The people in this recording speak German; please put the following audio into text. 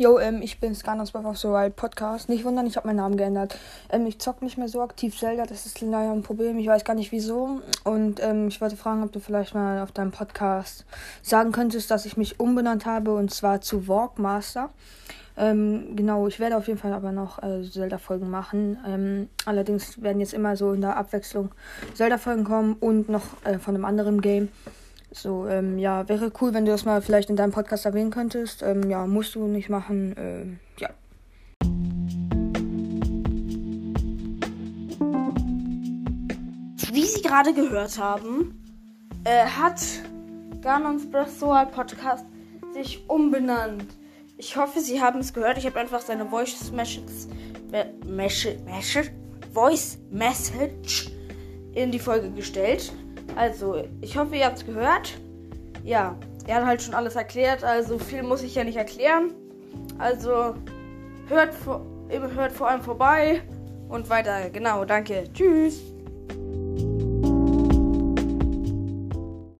Jo, ähm, ich bin Scanas auf Wild Podcast. Nicht wundern, ich habe meinen Namen geändert. Ähm, ich zock nicht mehr so aktiv Zelda, das ist leider ein Problem. Ich weiß gar nicht wieso. Und ähm, ich wollte fragen, ob du vielleicht mal auf deinem Podcast sagen könntest, dass ich mich umbenannt habe und zwar zu Walkmaster. Ähm, genau, ich werde auf jeden Fall aber noch äh, Zelda-Folgen machen. Ähm, allerdings werden jetzt immer so in der Abwechslung Zelda-Folgen kommen und noch äh, von einem anderen Game. So, ähm, ja, wäre cool, wenn du das mal vielleicht in deinem Podcast erwähnen könntest. Ähm, ja, musst du nicht machen. Ähm, ja. Wie Sie gerade gehört haben, äh, hat Ganons Breath Podcast sich umbenannt. Ich hoffe, Sie haben es gehört. Ich habe einfach seine Voice Message, Message, Voice Message in die Folge gestellt. Also, ich hoffe, ihr habt es gehört. Ja, er hat halt schon alles erklärt, also viel muss ich ja nicht erklären. Also, hört, hört vor allem vorbei und weiter. Genau, danke. Tschüss.